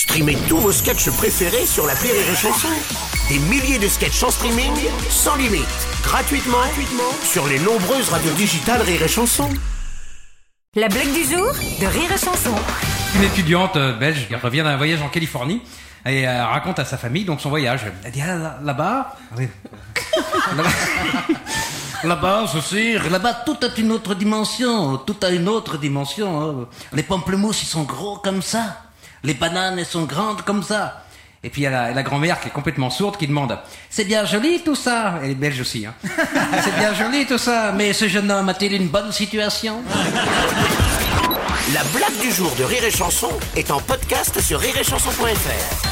Streamez tous vos sketchs préférés sur la Rire et Chanson. Des milliers de sketchs en streaming, sans limite, gratuitement, gratuitement sur les nombreuses radios digitales Rire et Chanson. La blague du jour de Rire et Chanson. Une étudiante euh, belge qui revient d'un voyage en Californie et euh, raconte à sa famille donc son voyage. Elle dit ah, là- là-bas, oui. là-bas, là-bas, ceci, là-bas tout a une autre dimension, tout a une autre dimension. hein. Les pamplemousses ils sont gros comme ça, les bananes elles sont grandes comme ça. Et puis il y a la, la grand-mère qui est complètement sourde qui demande C'est bien joli tout ça Elle est belge aussi. Hein. C'est bien joli tout ça, mais ce jeune homme a-t-il une bonne situation? La blague du jour de Rire et Chanson est en podcast sur rireetchanson.fr.